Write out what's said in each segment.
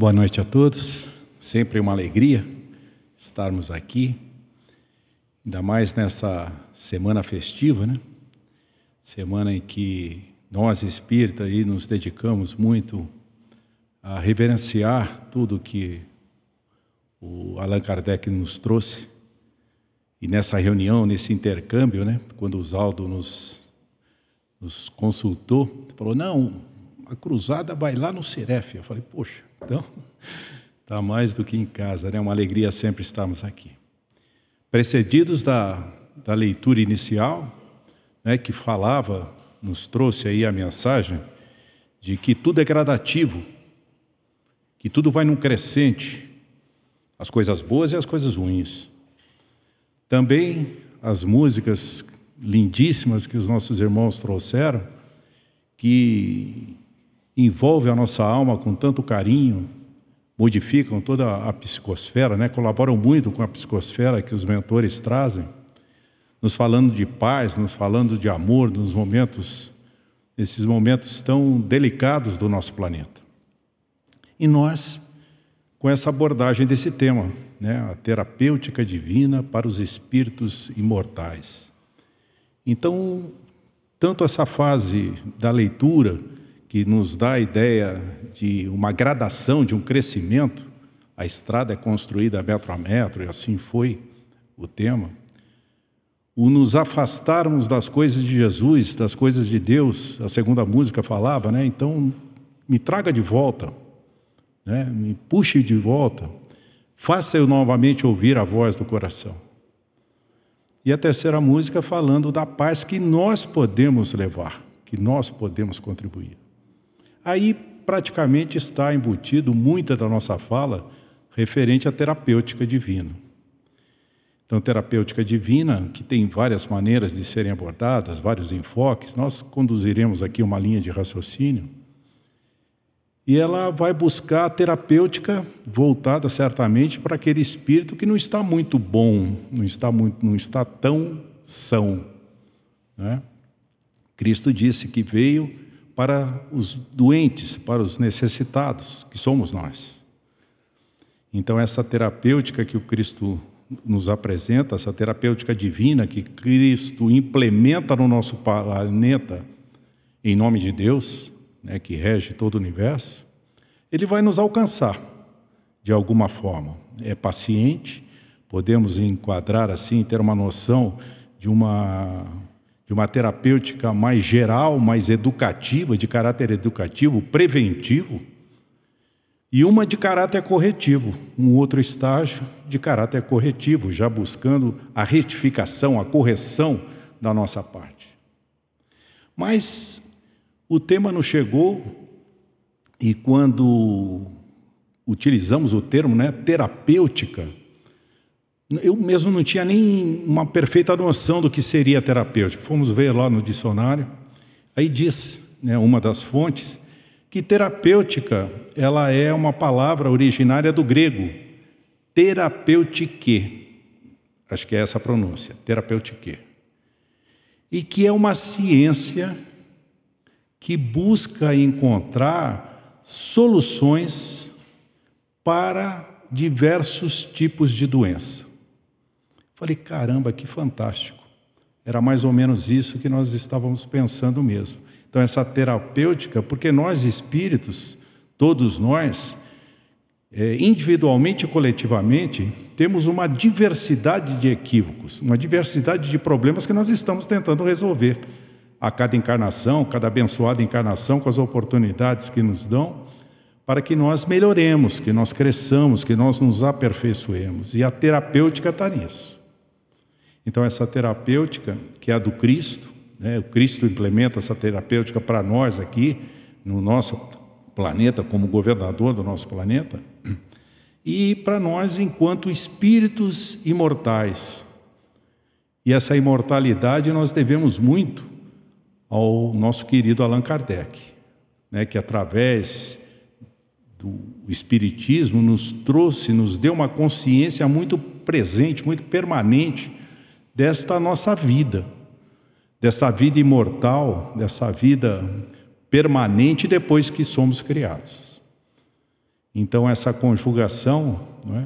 Boa noite a todos. Sempre uma alegria estarmos aqui, ainda mais nessa semana festiva, né? Semana em que nós espíritas aí nos dedicamos muito a reverenciar tudo que o Allan Kardec nos trouxe. E nessa reunião, nesse intercâmbio, né, quando o Zaldo nos, nos consultou, falou: não, a cruzada vai lá no Ceref. Eu falei: poxa, então, está mais do que em casa, né? Uma alegria sempre estarmos aqui. Precedidos da, da leitura inicial, né, que falava, nos trouxe aí a mensagem de que tudo é gradativo, que tudo vai num crescente, as coisas boas e as coisas ruins. Também as músicas lindíssimas que os nossos irmãos trouxeram, que envolve a nossa alma com tanto carinho, modificam toda a psicosfera, né? colaboram muito com a psicosfera que os mentores trazem, nos falando de paz, nos falando de amor, nos momentos, nesses momentos tão delicados do nosso planeta. E nós, com essa abordagem desse tema, né? a terapêutica divina para os espíritos imortais. Então, tanto essa fase da leitura, que nos dá a ideia de uma gradação, de um crescimento. A estrada é construída metro a metro, e assim foi o tema. O nos afastarmos das coisas de Jesus, das coisas de Deus, a segunda música falava, né? Então, me traga de volta, né? me puxe de volta, faça eu novamente ouvir a voz do coração. E a terceira música falando da paz que nós podemos levar, que nós podemos contribuir. Aí praticamente está embutido muita da nossa fala referente à terapêutica divina. Então, terapêutica divina, que tem várias maneiras de serem abordadas, vários enfoques, nós conduziremos aqui uma linha de raciocínio. E ela vai buscar a terapêutica voltada certamente para aquele espírito que não está muito bom, não está, muito, não está tão são. Né? Cristo disse que veio para os doentes, para os necessitados, que somos nós. Então, essa terapêutica que o Cristo nos apresenta, essa terapêutica divina que Cristo implementa no nosso planeta, em nome de Deus, né, que rege todo o universo, ele vai nos alcançar de alguma forma. É paciente, podemos enquadrar assim, ter uma noção de uma de uma terapêutica mais geral, mais educativa, de caráter educativo, preventivo, e uma de caráter corretivo, um outro estágio de caráter corretivo, já buscando a retificação, a correção da nossa parte. Mas o tema não chegou e quando utilizamos o termo né, terapêutica, eu mesmo não tinha nem uma perfeita noção do que seria terapêutico. Fomos ver lá no dicionário, aí diz, né, uma das fontes, que terapêutica ela é uma palavra originária do grego, terapeutique, acho que é essa a pronúncia, terapeutique, e que é uma ciência que busca encontrar soluções para diversos tipos de doença. Falei, caramba, que fantástico. Era mais ou menos isso que nós estávamos pensando mesmo. Então, essa terapêutica, porque nós espíritos, todos nós, é, individualmente e coletivamente, temos uma diversidade de equívocos, uma diversidade de problemas que nós estamos tentando resolver a cada encarnação, cada abençoada encarnação, com as oportunidades que nos dão, para que nós melhoremos, que nós cresçamos, que nós nos aperfeiçoemos. E a terapêutica está nisso. Então, essa terapêutica, que é a do Cristo, né? o Cristo implementa essa terapêutica para nós aqui, no nosso planeta, como governador do nosso planeta, e para nós enquanto espíritos imortais. E essa imortalidade nós devemos muito ao nosso querido Allan Kardec, né? que através do Espiritismo nos trouxe, nos deu uma consciência muito presente, muito permanente desta nossa vida, desta vida imortal, dessa vida permanente depois que somos criados. Então, essa conjugação é,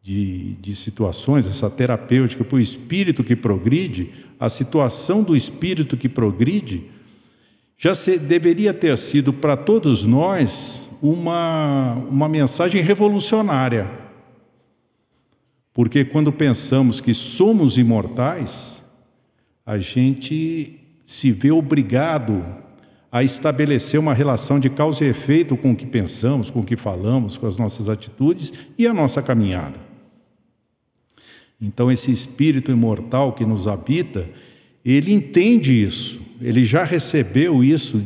de, de situações, essa terapêutica para o espírito que progride, a situação do espírito que progride, já se, deveria ter sido para todos nós uma, uma mensagem revolucionária. Porque quando pensamos que somos imortais, a gente se vê obrigado a estabelecer uma relação de causa e efeito com o que pensamos, com o que falamos, com as nossas atitudes e a nossa caminhada. Então, esse espírito imortal que nos habita, ele entende isso, ele já recebeu isso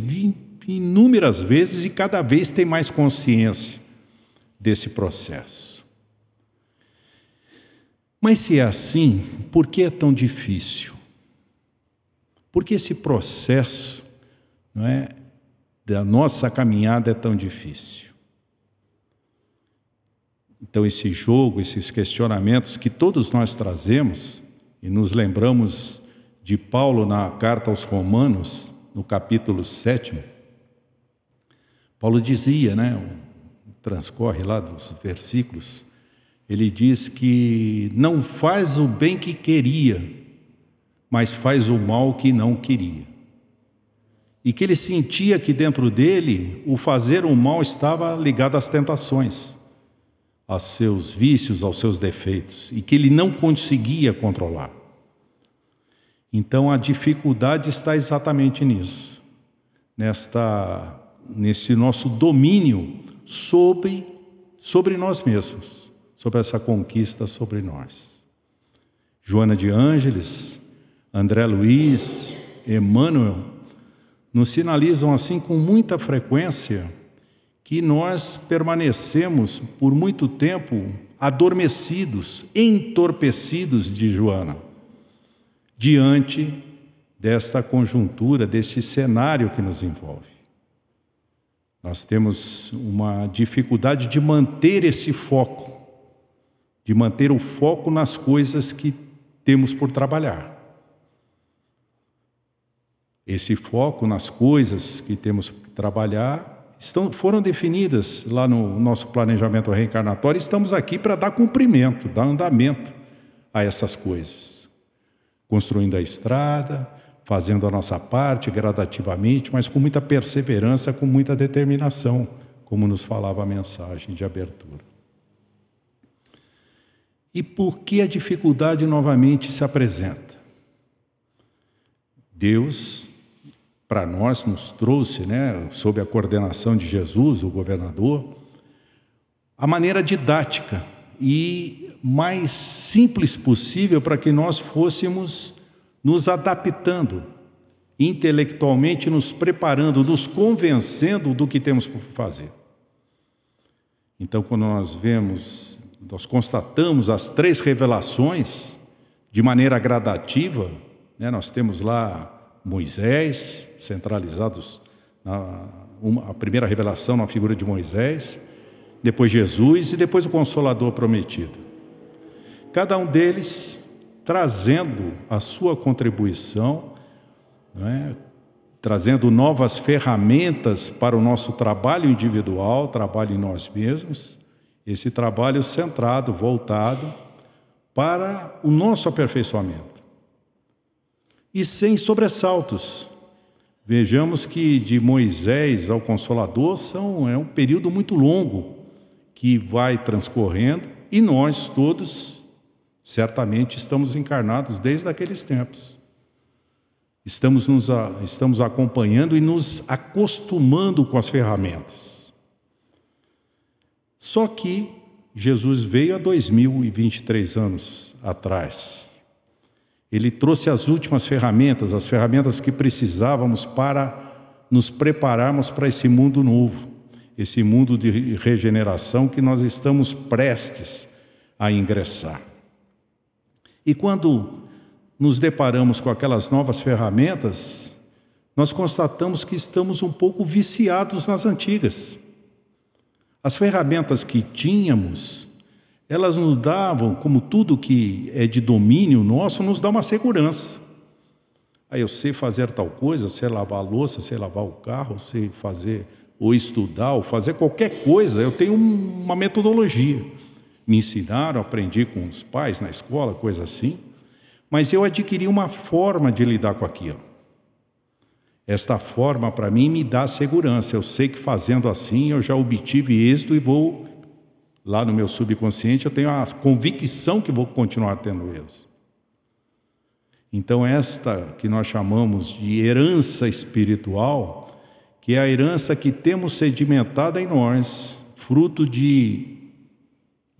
inúmeras vezes e cada vez tem mais consciência desse processo. Mas se é assim, por que é tão difícil? Porque esse processo não é, da nossa caminhada é tão difícil. Então, esse jogo, esses questionamentos que todos nós trazemos, e nos lembramos de Paulo na carta aos Romanos, no capítulo 7, Paulo dizia, né, transcorre lá dos versículos, ele diz que não faz o bem que queria, mas faz o mal que não queria e que ele sentia que dentro dele o fazer o mal estava ligado às tentações, aos seus vícios, aos seus defeitos, e que ele não conseguia controlar. Então a dificuldade está exatamente nisso, nesta nesse nosso domínio sobre sobre nós mesmos, sobre essa conquista sobre nós. Joana de Ângeles, André Luiz, Emmanuel nos sinalizam assim com muita frequência que nós permanecemos por muito tempo adormecidos, entorpecidos de Joana, diante desta conjuntura, deste cenário que nos envolve. Nós temos uma dificuldade de manter esse foco, de manter o foco nas coisas que temos por trabalhar. Esse foco nas coisas que temos que trabalhar estão, foram definidas lá no nosso planejamento reencarnatório. Estamos aqui para dar cumprimento, dar andamento a essas coisas, construindo a estrada, fazendo a nossa parte gradativamente, mas com muita perseverança, com muita determinação, como nos falava a mensagem de abertura. E por que a dificuldade novamente se apresenta? Deus para nós nos trouxe, né, sob a coordenação de Jesus, o governador, a maneira didática e mais simples possível para que nós fôssemos nos adaptando, intelectualmente nos preparando, nos convencendo do que temos por fazer. Então, quando nós vemos, nós constatamos as três revelações de maneira gradativa, né, nós temos lá Moisés, centralizados na uma, a primeira revelação na figura de Moisés, depois Jesus e depois o Consolador prometido. Cada um deles trazendo a sua contribuição, é? trazendo novas ferramentas para o nosso trabalho individual, trabalho em nós mesmos, esse trabalho centrado, voltado para o nosso aperfeiçoamento e sem sobressaltos. Vejamos que de Moisés ao Consolador são, é um período muito longo que vai transcorrendo e nós todos certamente estamos encarnados desde aqueles tempos. Estamos, nos, estamos acompanhando e nos acostumando com as ferramentas. Só que Jesus veio há 2023 anos atrás. Ele trouxe as últimas ferramentas, as ferramentas que precisávamos para nos prepararmos para esse mundo novo, esse mundo de regeneração que nós estamos prestes a ingressar. E quando nos deparamos com aquelas novas ferramentas, nós constatamos que estamos um pouco viciados nas antigas. As ferramentas que tínhamos elas nos davam, como tudo que é de domínio nosso, nos dá uma segurança. Aí eu sei fazer tal coisa, sei lavar a louça, sei lavar o carro, sei fazer ou estudar, ou fazer qualquer coisa, eu tenho uma metodologia. Me ensinaram, aprendi com os pais na escola, coisa assim, mas eu adquiri uma forma de lidar com aquilo. Esta forma, para mim, me dá segurança. Eu sei que fazendo assim eu já obtive êxito e vou, lá no meu subconsciente, eu tenho a convicção que vou continuar tendo êxito. Então, esta que nós chamamos de herança espiritual, que é a herança que temos sedimentada em nós, fruto de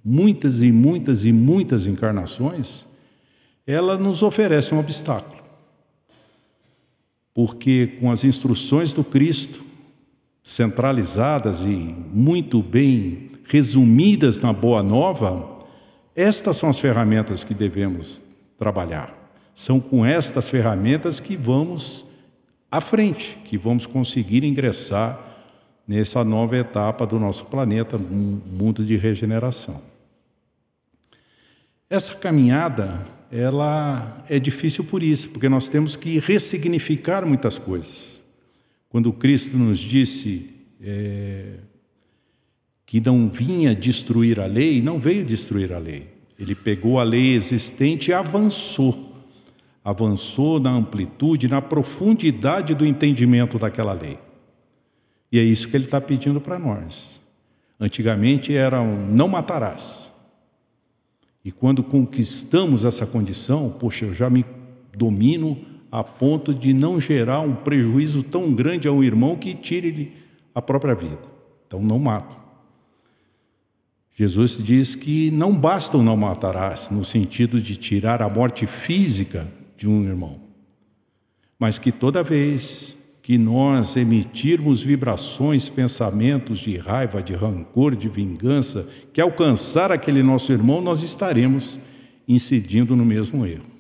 muitas e muitas e muitas encarnações, ela nos oferece um obstáculo. Porque com as instruções do Cristo, centralizadas e muito bem resumidas na Boa Nova, estas são as ferramentas que devemos trabalhar. São com estas ferramentas que vamos à frente, que vamos conseguir ingressar nessa nova etapa do nosso planeta, um mundo de regeneração. Essa caminhada, ela é difícil por isso, porque nós temos que ressignificar muitas coisas. Quando Cristo nos disse é, que não vinha destruir a lei, não veio destruir a lei. Ele pegou a lei existente e avançou avançou na amplitude, na profundidade do entendimento daquela lei. E é isso que ele está pedindo para nós. Antigamente era um não matarás. E quando conquistamos essa condição, poxa, eu já me domino a ponto de não gerar um prejuízo tão grande a um irmão que tire-lhe a própria vida. Então não mato. Jesus diz que não basta o não matarás, no sentido de tirar a morte física de um irmão. Mas que toda vez que nós emitirmos vibrações, pensamentos de raiva, de rancor, de vingança, que alcançar aquele nosso irmão, nós estaremos incidindo no mesmo erro.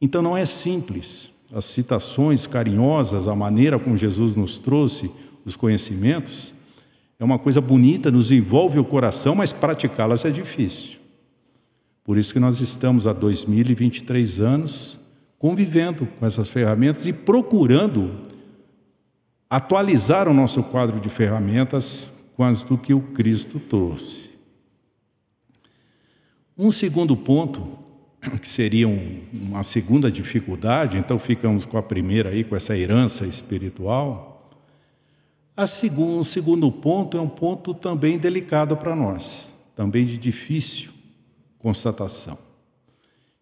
Então não é simples. As citações carinhosas, a maneira como Jesus nos trouxe os conhecimentos, é uma coisa bonita, nos envolve o coração, mas praticá-las é difícil. Por isso que nós estamos há 2023 anos convivendo com essas ferramentas e procurando atualizar o nosso quadro de ferramentas com as do que o Cristo trouxe. Um segundo ponto, que seria um, uma segunda dificuldade, então ficamos com a primeira aí, com essa herança espiritual. A segundo, o segundo ponto é um ponto também delicado para nós, também de difícil constatação.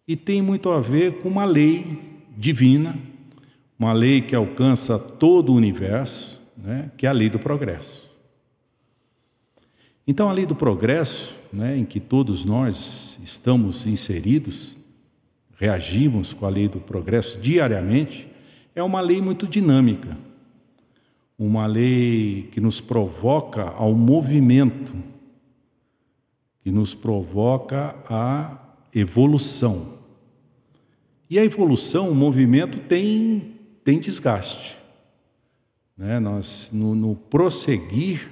E tem muito a ver com uma lei divina, uma lei que alcança todo o universo, né, que é a lei do progresso. Então, a lei do progresso, né, em que todos nós estamos inseridos, reagimos com a lei do progresso diariamente, é uma lei muito dinâmica, uma lei que nos provoca ao movimento que nos provoca a evolução. E a evolução, o movimento tem, tem desgaste. Né? Nós, no, no prosseguir,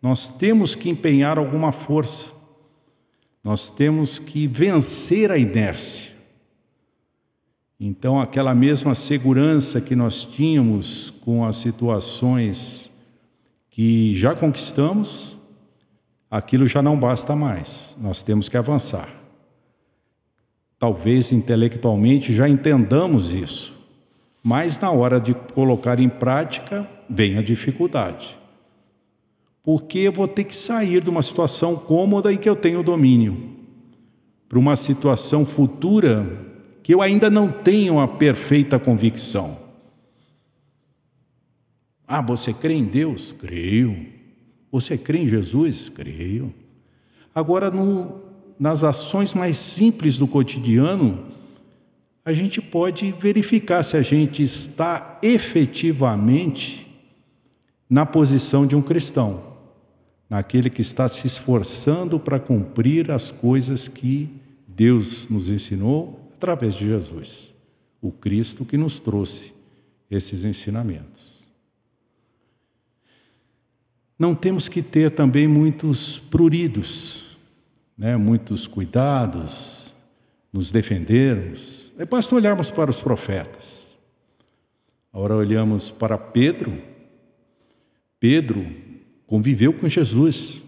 nós temos que empenhar alguma força, nós temos que vencer a inércia. Então, aquela mesma segurança que nós tínhamos com as situações que já conquistamos, aquilo já não basta mais, nós temos que avançar. Talvez intelectualmente já entendamos isso, mas na hora de colocar em prática vem a dificuldade. Porque eu vou ter que sair de uma situação cômoda em que eu tenho domínio para uma situação futura que eu ainda não tenho a perfeita convicção. Ah, você crê em Deus? Creio. Você crê em Jesus? Creio. Agora, no, nas ações mais simples do cotidiano, a gente pode verificar se a gente está efetivamente na posição de um cristão, naquele que está se esforçando para cumprir as coisas que Deus nos ensinou através de Jesus, o Cristo que nos trouxe esses ensinamentos. Não temos que ter também muitos pruridos, né? muitos cuidados, nos defendermos. É basta olharmos para os profetas. Agora olhamos para Pedro. Pedro conviveu com Jesus.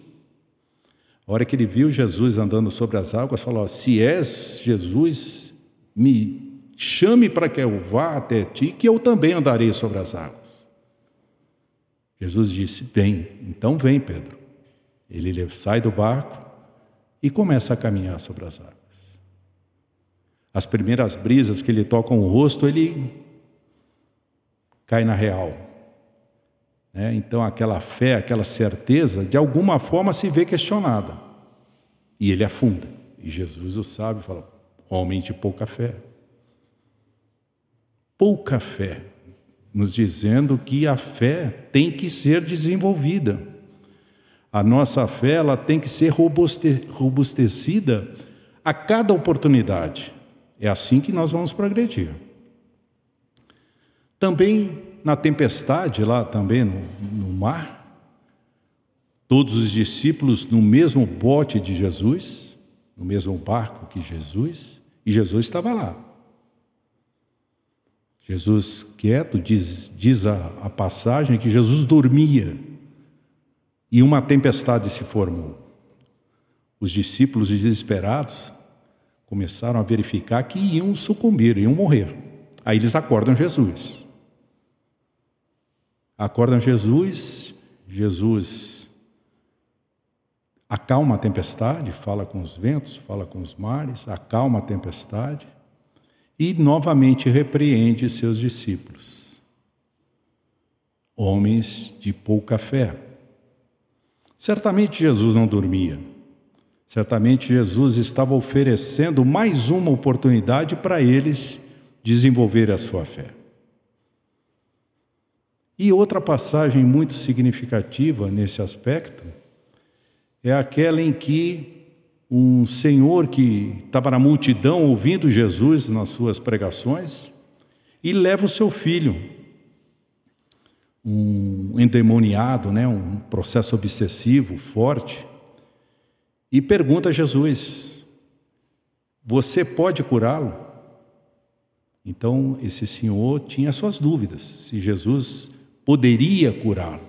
A hora que ele viu Jesus andando sobre as águas, falou: Se és Jesus, me chame para que eu vá até ti, que eu também andarei sobre as águas. Jesus disse: Vem, então vem, Pedro. Ele sai do barco e começa a caminhar sobre as águas. As primeiras brisas que lhe tocam o rosto, ele cai na real. Né? Então, aquela fé, aquela certeza, de alguma forma se vê questionada. E ele afunda. E Jesus o sabe fala: homem de pouca fé. Pouca fé, nos dizendo que a fé tem que ser desenvolvida. A nossa fé ela tem que ser robustecida a cada oportunidade. É assim que nós vamos progredir. Também na tempestade, lá também no, no mar, todos os discípulos no mesmo bote de Jesus, no mesmo barco que Jesus, e Jesus estava lá. Jesus quieto, diz, diz a, a passagem que Jesus dormia e uma tempestade se formou. Os discípulos desesperados começaram a verificar que iam sucumbir, iam morrer. Aí eles acordam Jesus. Acordam Jesus, Jesus acalma a tempestade, fala com os ventos, fala com os mares, acalma a tempestade e novamente repreende seus discípulos. Homens de pouca fé. Certamente Jesus não dormia. Certamente Jesus estava oferecendo mais uma oportunidade para eles desenvolver a sua fé. E outra passagem muito significativa nesse aspecto é aquela em que um senhor que estava na multidão ouvindo Jesus nas suas pregações e leva o seu filho, um endemoniado, né, um processo obsessivo forte, e pergunta a Jesus: Você pode curá-lo? Então, esse senhor tinha suas dúvidas se Jesus poderia curá-lo.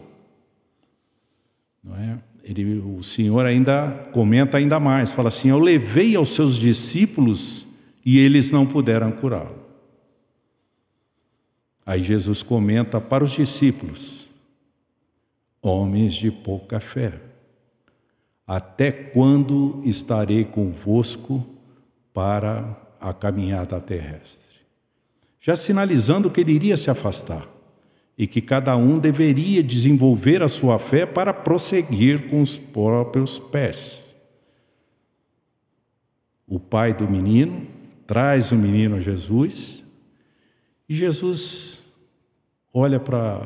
Não é? Ele, o Senhor ainda comenta ainda mais, fala assim: Eu levei aos seus discípulos e eles não puderam curá-lo. Aí Jesus comenta para os discípulos: Homens de pouca fé, até quando estarei convosco para a caminhada terrestre? Já sinalizando que ele iria se afastar e que cada um deveria desenvolver a sua fé para prosseguir com os próprios pés. O pai do menino traz o menino a Jesus e Jesus olha para,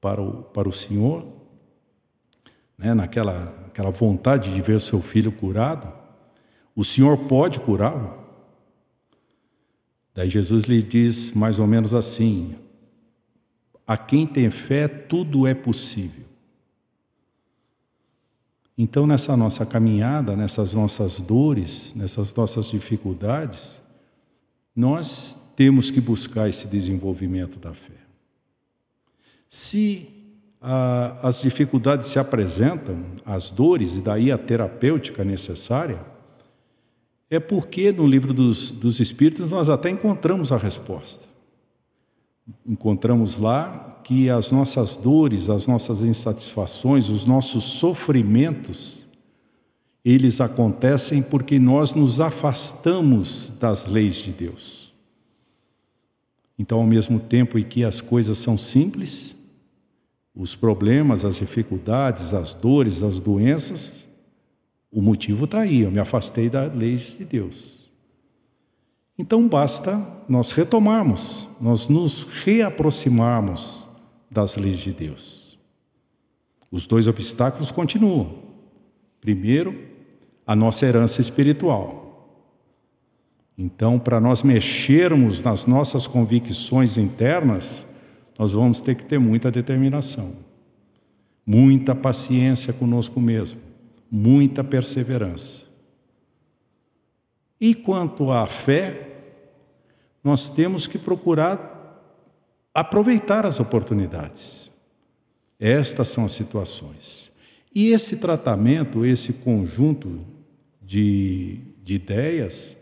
para, o, para o Senhor, né, naquela aquela vontade de ver seu filho curado. O Senhor pode curá-lo? Daí Jesus lhe diz mais ou menos assim: a quem tem fé, tudo é possível. Então, nessa nossa caminhada, nessas nossas dores, nessas nossas dificuldades, nós temos que buscar esse desenvolvimento da fé. Se ah, as dificuldades se apresentam, as dores, e daí a terapêutica necessária, é porque no livro dos, dos Espíritos nós até encontramos a resposta. Encontramos lá que as nossas dores, as nossas insatisfações, os nossos sofrimentos, eles acontecem porque nós nos afastamos das leis de Deus. Então, ao mesmo tempo em que as coisas são simples, os problemas, as dificuldades, as dores, as doenças, o motivo está aí, eu me afastei das leis de Deus. Então basta nós retomarmos, nós nos reaproximarmos das leis de Deus. Os dois obstáculos continuam. Primeiro, a nossa herança espiritual. Então, para nós mexermos nas nossas convicções internas, nós vamos ter que ter muita determinação, muita paciência conosco mesmo, muita perseverança. E quanto à fé, nós temos que procurar aproveitar as oportunidades. Estas são as situações. E esse tratamento, esse conjunto de, de ideias,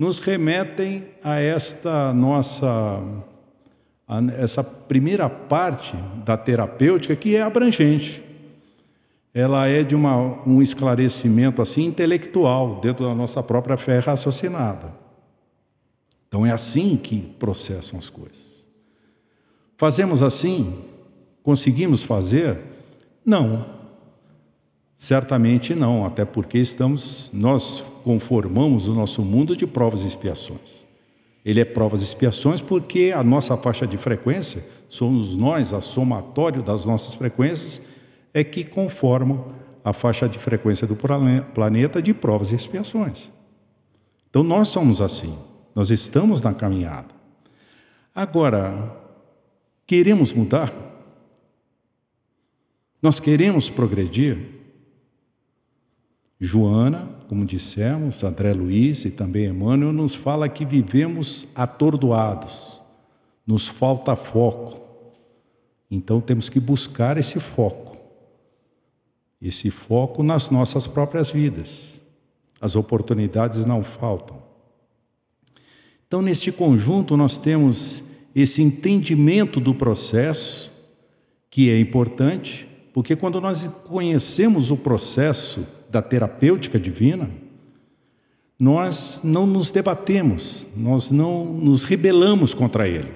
nos remetem a esta nossa a essa primeira parte da terapêutica que é abrangente. Ela é de uma, um esclarecimento assim intelectual dentro da nossa própria fé raciocinada. Então é assim que processam as coisas. Fazemos assim? Conseguimos fazer? Não. Certamente não, até porque estamos nós conformamos o nosso mundo de provas e expiações. Ele é provas e expiações porque a nossa faixa de frequência, somos nós, a somatório das nossas frequências, é que conformam a faixa de frequência do planeta de provas e expiações. Então nós somos assim, nós estamos na caminhada. Agora, queremos mudar? Nós queremos progredir? Joana, como dissemos, André Luiz e também Emmanuel, nos fala que vivemos atordoados, nos falta foco. Então temos que buscar esse foco, esse foco nas nossas próprias vidas. As oportunidades não faltam. Então, neste conjunto, nós temos esse entendimento do processo, que é importante, porque quando nós conhecemos o processo da terapêutica divina, nós não nos debatemos, nós não nos rebelamos contra ele,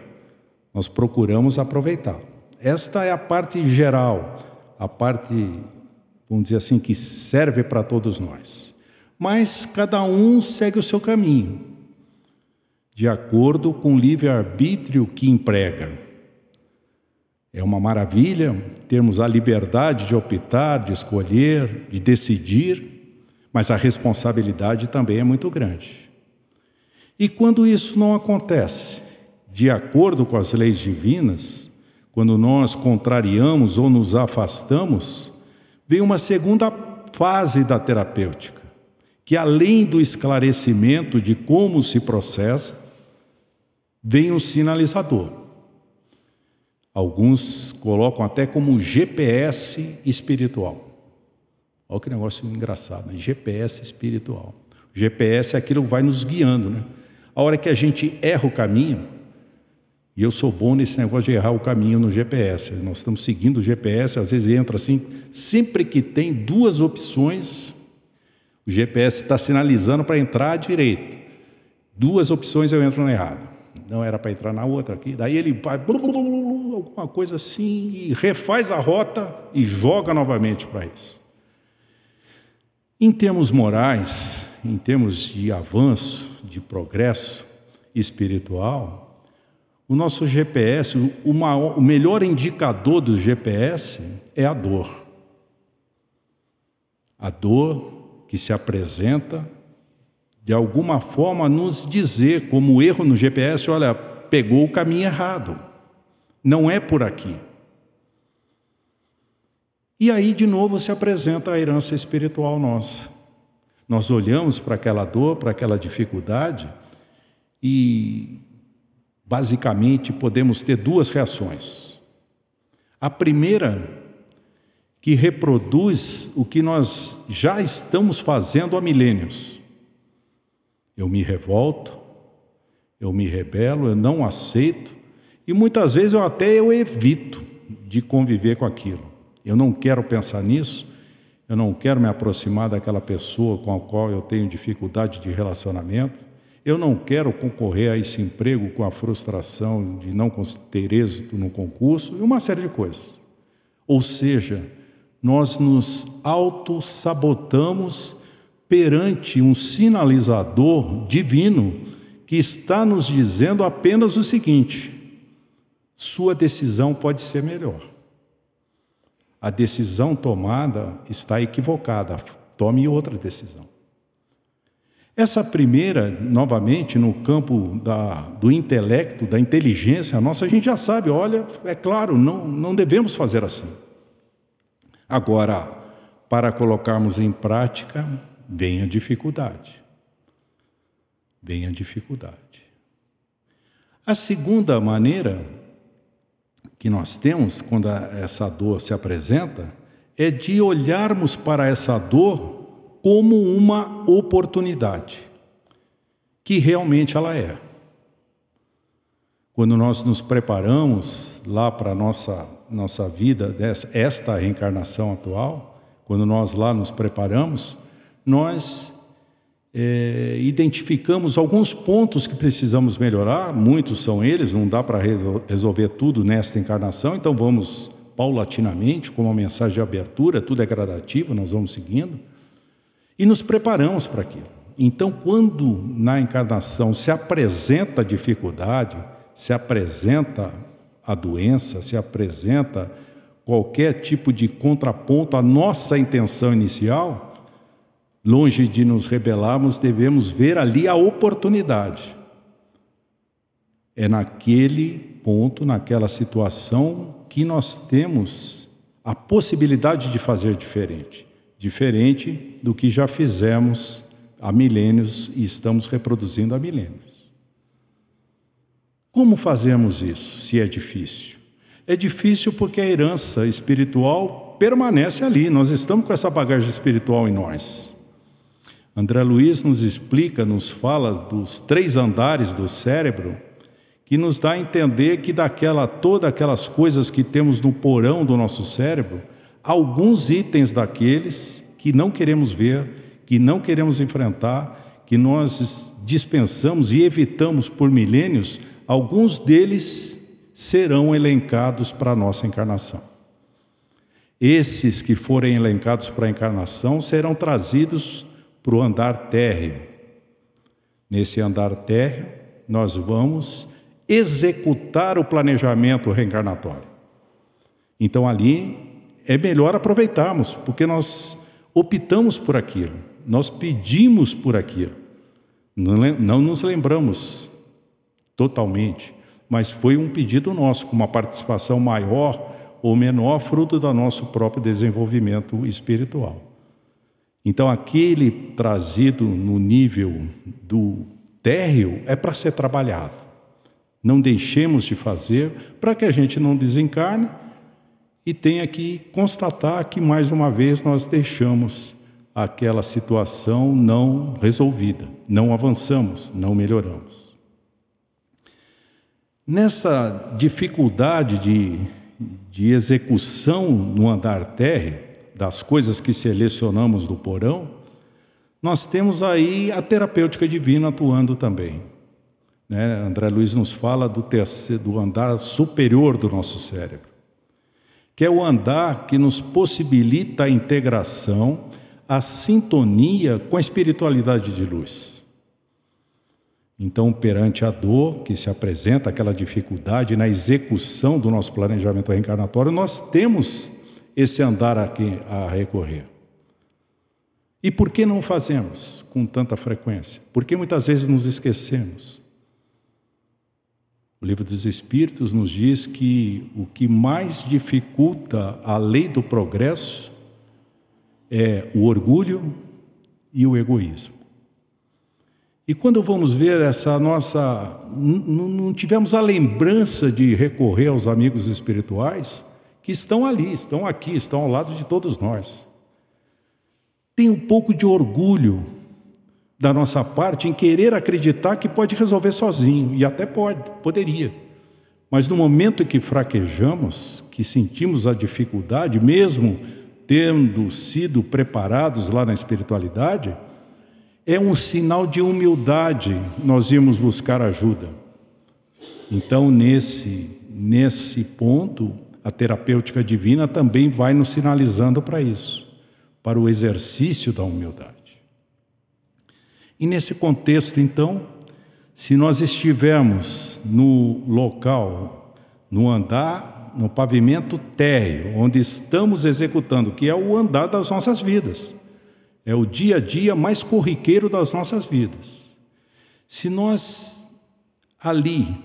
nós procuramos aproveitá-lo. Esta é a parte geral, a parte, vamos dizer assim, que serve para todos nós. Mas cada um segue o seu caminho, de acordo com o livre-arbítrio que emprega. É uma maravilha termos a liberdade de optar, de escolher, de decidir, mas a responsabilidade também é muito grande. E quando isso não acontece, de acordo com as leis divinas, quando nós contrariamos ou nos afastamos, vem uma segunda fase da terapêutica, que além do esclarecimento de como se processa, vem o sinalizador. Alguns colocam até como GPS espiritual. Olha que negócio engraçado, né? GPS espiritual. O GPS é aquilo que vai nos guiando, né? A hora que a gente erra o caminho, e eu sou bom nesse negócio de errar o caminho no GPS. Nós estamos seguindo o GPS, às vezes entra assim, sempre que tem duas opções, o GPS está sinalizando para entrar à direita. Duas opções eu entro na errada. Não era para entrar na outra aqui. Daí ele vai alguma coisa assim, e refaz a rota e joga novamente para isso. Em termos morais, em termos de avanço, de progresso espiritual, o nosso GPS, o, maior, o melhor indicador do GPS é a dor. A dor que se apresenta de alguma forma nos dizer, como erro no GPS, olha, pegou o caminho errado. Não é por aqui. E aí, de novo, se apresenta a herança espiritual nossa. Nós olhamos para aquela dor, para aquela dificuldade e, basicamente, podemos ter duas reações. A primeira, que reproduz o que nós já estamos fazendo há milênios. Eu me revolto, eu me rebelo, eu não aceito, e muitas vezes eu até eu evito de conviver com aquilo. Eu não quero pensar nisso, eu não quero me aproximar daquela pessoa com a qual eu tenho dificuldade de relacionamento. Eu não quero concorrer a esse emprego com a frustração de não ter êxito no concurso e uma série de coisas. Ou seja, nós nos auto-sabotamos perante um sinalizador divino que está nos dizendo apenas o seguinte: sua decisão pode ser melhor. A decisão tomada está equivocada, tome outra decisão. Essa primeira, novamente, no campo da, do intelecto, da inteligência nossa, a gente já sabe, olha, é claro, não, não devemos fazer assim. Agora, para colocarmos em prática, vem a dificuldade. Vem a dificuldade. A segunda maneira que nós temos quando essa dor se apresenta é de olharmos para essa dor como uma oportunidade, que realmente ela é. Quando nós nos preparamos lá para a nossa, nossa vida, esta reencarnação atual, quando nós lá nos preparamos, nós é, identificamos alguns pontos que precisamos melhorar, muitos são eles, não dá para resolver tudo nesta encarnação, então vamos paulatinamente, com uma mensagem de abertura, tudo é gradativo, nós vamos seguindo, e nos preparamos para aquilo. Então, quando na encarnação se apresenta a dificuldade, se apresenta a doença, se apresenta qualquer tipo de contraponto à nossa intenção inicial, Longe de nos rebelarmos, devemos ver ali a oportunidade. É naquele ponto, naquela situação, que nós temos a possibilidade de fazer diferente diferente do que já fizemos há milênios e estamos reproduzindo há milênios. Como fazemos isso, se é difícil? É difícil porque a herança espiritual permanece ali, nós estamos com essa bagagem espiritual em nós. André Luiz nos explica, nos fala dos três andares do cérebro, que nos dá a entender que daquela todas aquelas coisas que temos no porão do nosso cérebro, alguns itens daqueles que não queremos ver, que não queremos enfrentar, que nós dispensamos e evitamos por milênios, alguns deles serão elencados para a nossa encarnação. Esses que forem elencados para a encarnação serão trazidos para o andar térreo. Nesse andar térreo, nós vamos executar o planejamento reencarnatório. Então ali é melhor aproveitarmos, porque nós optamos por aquilo, nós pedimos por aquilo. Não, nos lembramos totalmente, mas foi um pedido nosso, com uma participação maior ou menor, fruto do nosso próprio desenvolvimento espiritual. Então, aquele trazido no nível do térreo é para ser trabalhado. Não deixemos de fazer para que a gente não desencarne e tenha que constatar que, mais uma vez, nós deixamos aquela situação não resolvida, não avançamos, não melhoramos. Nessa dificuldade de, de execução no andar térreo, das coisas que selecionamos do porão, nós temos aí a terapêutica divina atuando também. Né? André Luiz nos fala do, terceiro, do andar superior do nosso cérebro, que é o andar que nos possibilita a integração, a sintonia com a espiritualidade de luz. Então, perante a dor que se apresenta, aquela dificuldade na execução do nosso planejamento reencarnatório, nós temos esse andar aqui a recorrer. E por que não fazemos com tanta frequência? Porque muitas vezes nos esquecemos. O livro dos Espíritos nos diz que o que mais dificulta a lei do progresso é o orgulho e o egoísmo. E quando vamos ver essa nossa. não tivemos a lembrança de recorrer aos amigos espirituais, que estão ali, estão aqui, estão ao lado de todos nós. Tem um pouco de orgulho da nossa parte em querer acreditar que pode resolver sozinho, e até pode, poderia. Mas no momento em que fraquejamos, que sentimos a dificuldade, mesmo tendo sido preparados lá na espiritualidade, é um sinal de humildade nós irmos buscar ajuda. Então, nesse, nesse ponto, a terapêutica divina também vai nos sinalizando para isso, para o exercício da humildade. E nesse contexto, então, se nós estivermos no local, no andar, no pavimento térreo, onde estamos executando, que é o andar das nossas vidas, é o dia a dia mais corriqueiro das nossas vidas. Se nós ali,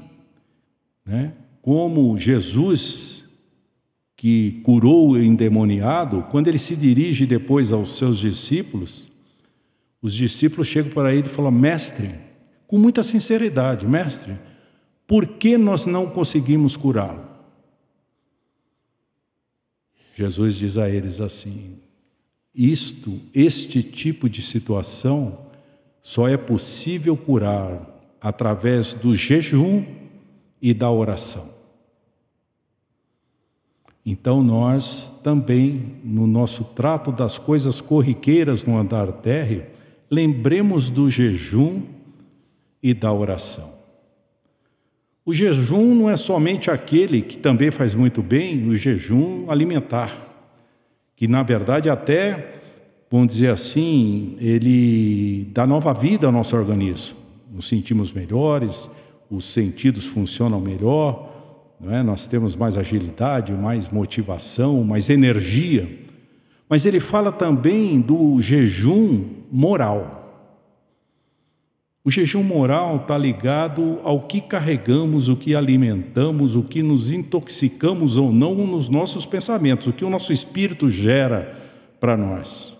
né, como Jesus que curou o endemoniado, quando ele se dirige depois aos seus discípulos, os discípulos chegam para ele e falam: Mestre, com muita sinceridade, mestre, por que nós não conseguimos curá-lo? Jesus diz a eles assim: isto, este tipo de situação, só é possível curar através do jejum e da oração. Então, nós também, no nosso trato das coisas corriqueiras no andar térreo, lembremos do jejum e da oração. O jejum não é somente aquele que também faz muito bem, o jejum alimentar, que na verdade até, vamos dizer assim, ele dá nova vida ao nosso organismo. Nos sentimos melhores, os sentidos funcionam melhor, não é? nós temos mais agilidade, mais motivação, mais energia. Mas ele fala também do jejum moral. O jejum moral está ligado ao que carregamos, o que alimentamos, o que nos intoxicamos ou não nos nossos pensamentos, o que o nosso espírito gera para nós.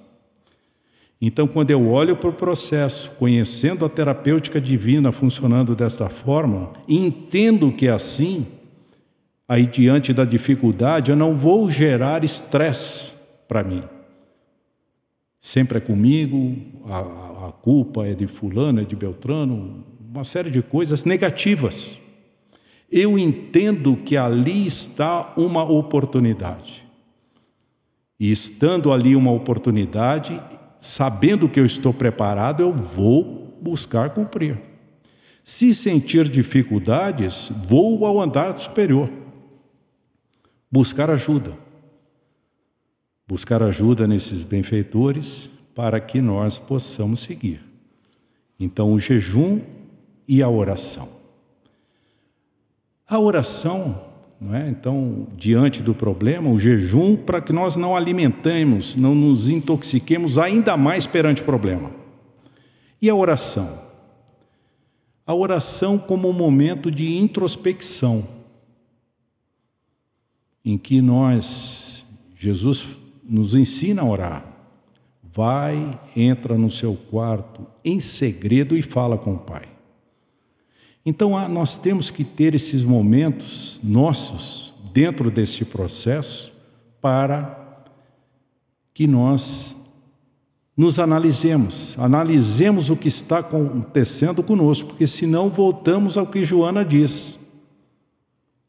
Então, quando eu olho para o processo, conhecendo a terapêutica divina funcionando desta forma, entendo que é assim, aí diante da dificuldade eu não vou gerar estresse para mim. Sempre é comigo, a, a culpa é de fulano, é de Beltrano, uma série de coisas negativas. Eu entendo que ali está uma oportunidade. E estando ali uma oportunidade, sabendo que eu estou preparado, eu vou buscar cumprir. Se sentir dificuldades, vou ao andar superior. Buscar ajuda. Buscar ajuda nesses benfeitores para que nós possamos seguir. Então, o jejum e a oração. A oração, não é? Então, diante do problema, o jejum para que nós não alimentemos, não nos intoxiquemos ainda mais perante o problema. E a oração? A oração como um momento de introspecção, em que nós, Jesus nos ensina a orar. Vai, entra no seu quarto em segredo e fala com o Pai. Então nós temos que ter esses momentos nossos dentro desse processo para que nós nos analisemos, analisemos o que está acontecendo conosco, porque senão voltamos ao que Joana diz.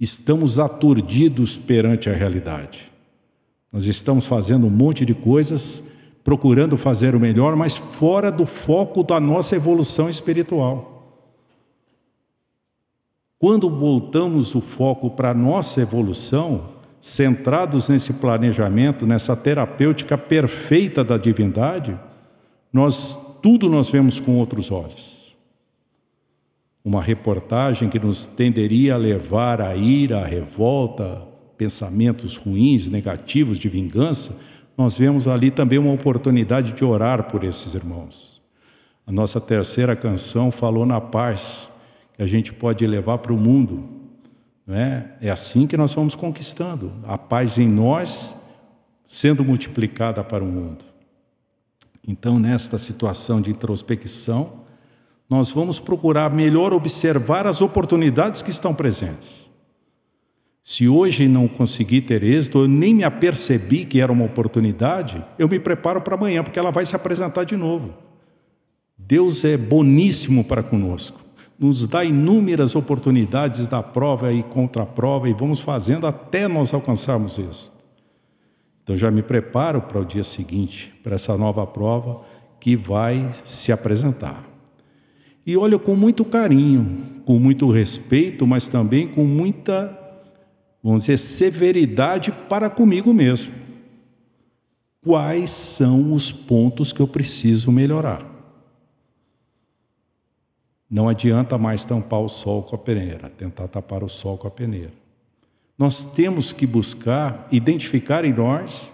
Estamos aturdidos perante a realidade. Nós estamos fazendo um monte de coisas procurando fazer o melhor, mas fora do foco da nossa evolução espiritual. Quando voltamos o foco para a nossa evolução, centrados nesse planejamento, nessa terapêutica perfeita da divindade, nós tudo nós vemos com outros olhos. Uma reportagem que nos tenderia a levar à ira, à revolta, pensamentos ruins, negativos de vingança, nós vemos ali também uma oportunidade de orar por esses irmãos. A nossa terceira canção falou na paz que a gente pode levar para o mundo. É? é assim que nós vamos conquistando a paz em nós, sendo multiplicada para o mundo. Então, nesta situação de introspecção, nós vamos procurar melhor observar as oportunidades que estão presentes. Se hoje não consegui ter êxito, eu nem me apercebi que era uma oportunidade, eu me preparo para amanhã, porque ela vai se apresentar de novo. Deus é boníssimo para conosco, nos dá inúmeras oportunidades da prova e contra-prova, e vamos fazendo até nós alcançarmos êxito. Então já me preparo para o dia seguinte, para essa nova prova que vai se apresentar. E olho com muito carinho, com muito respeito, mas também com muita vamos dizer, severidade para comigo mesmo. Quais são os pontos que eu preciso melhorar? Não adianta mais tampar o sol com a peneira, tentar tapar o sol com a peneira. Nós temos que buscar, identificar em nós,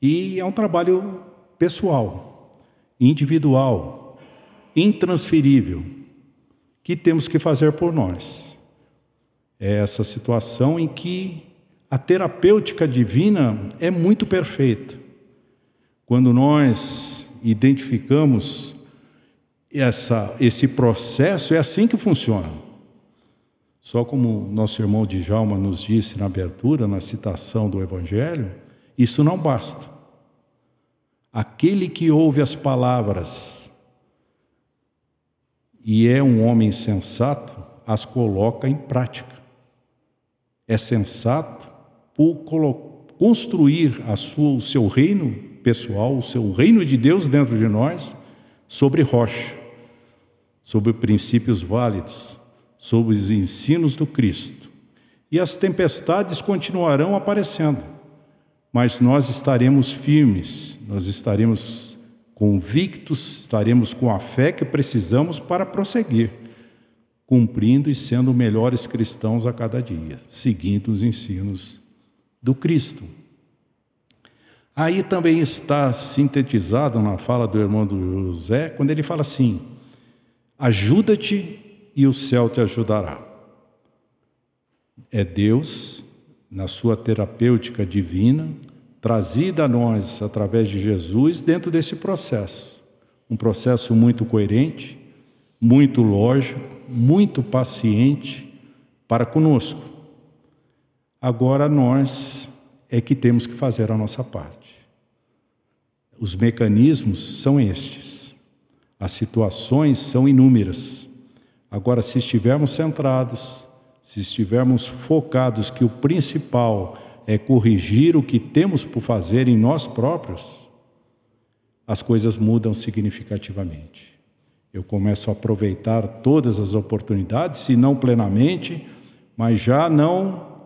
e é um trabalho pessoal, individual, intransferível, que temos que fazer por nós é essa situação em que a terapêutica divina é muito perfeita. Quando nós identificamos essa, esse processo, é assim que funciona. Só como nosso irmão Djalma nos disse na abertura, na citação do Evangelho, Isso não basta. Aquele que ouve as palavras e é um homem sensato, as coloca em prática. É sensato por construir a sua, o seu reino pessoal, o seu reino de Deus dentro de nós, sobre rocha, sobre princípios válidos, sobre os ensinos do Cristo. E as tempestades continuarão aparecendo, mas nós estaremos firmes, nós estaremos convictos, estaremos com a fé que precisamos para prosseguir cumprindo e sendo melhores cristãos a cada dia, seguindo os ensinos do Cristo. Aí também está sintetizado na fala do irmão do José, quando ele fala assim: ajuda-te e o céu te ajudará. É Deus, na sua terapêutica divina, trazida a nós através de Jesus dentro desse processo. Um processo muito coerente, muito lógico, muito paciente para conosco. Agora nós é que temos que fazer a nossa parte. Os mecanismos são estes. As situações são inúmeras. Agora, se estivermos centrados, se estivermos focados que o principal é corrigir o que temos por fazer em nós próprios, as coisas mudam significativamente. Eu começo a aproveitar todas as oportunidades, se não plenamente, mas já não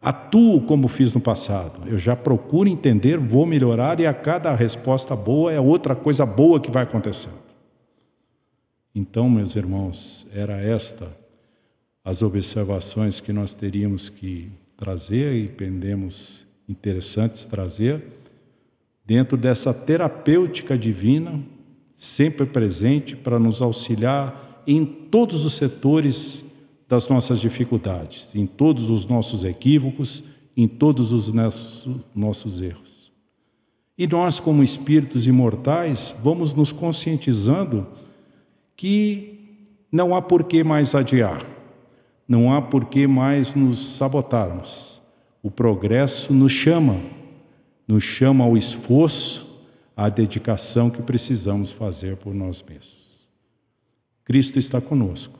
atuo como fiz no passado. Eu já procuro entender, vou melhorar e a cada resposta boa é outra coisa boa que vai acontecendo. Então, meus irmãos, era esta as observações que nós teríamos que trazer e entendemos interessantes trazer dentro dessa terapêutica divina sempre presente para nos auxiliar em todos os setores das nossas dificuldades, em todos os nossos equívocos, em todos os nossos, nossos erros. E nós, como espíritos imortais, vamos nos conscientizando que não há por que mais adiar, não há por que mais nos sabotarmos. O progresso nos chama, nos chama ao esforço, a dedicação que precisamos fazer por nós mesmos. Cristo está conosco,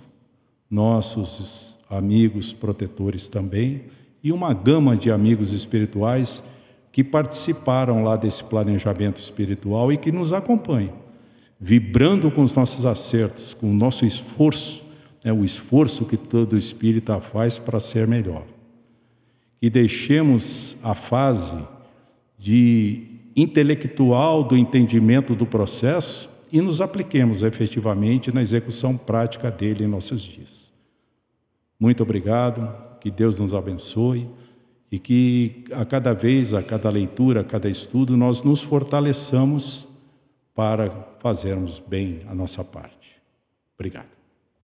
nossos amigos protetores também, e uma gama de amigos espirituais que participaram lá desse planejamento espiritual e que nos acompanham, vibrando com os nossos acertos, com o nosso esforço, né, o esforço que todo espírita faz para ser melhor. Que deixemos a fase de intelectual do entendimento do processo e nos apliquemos efetivamente na execução prática dele em nossos dias. Muito obrigado, que Deus nos abençoe e que a cada vez, a cada leitura, a cada estudo, nós nos fortaleçamos para fazermos bem a nossa parte. Obrigado.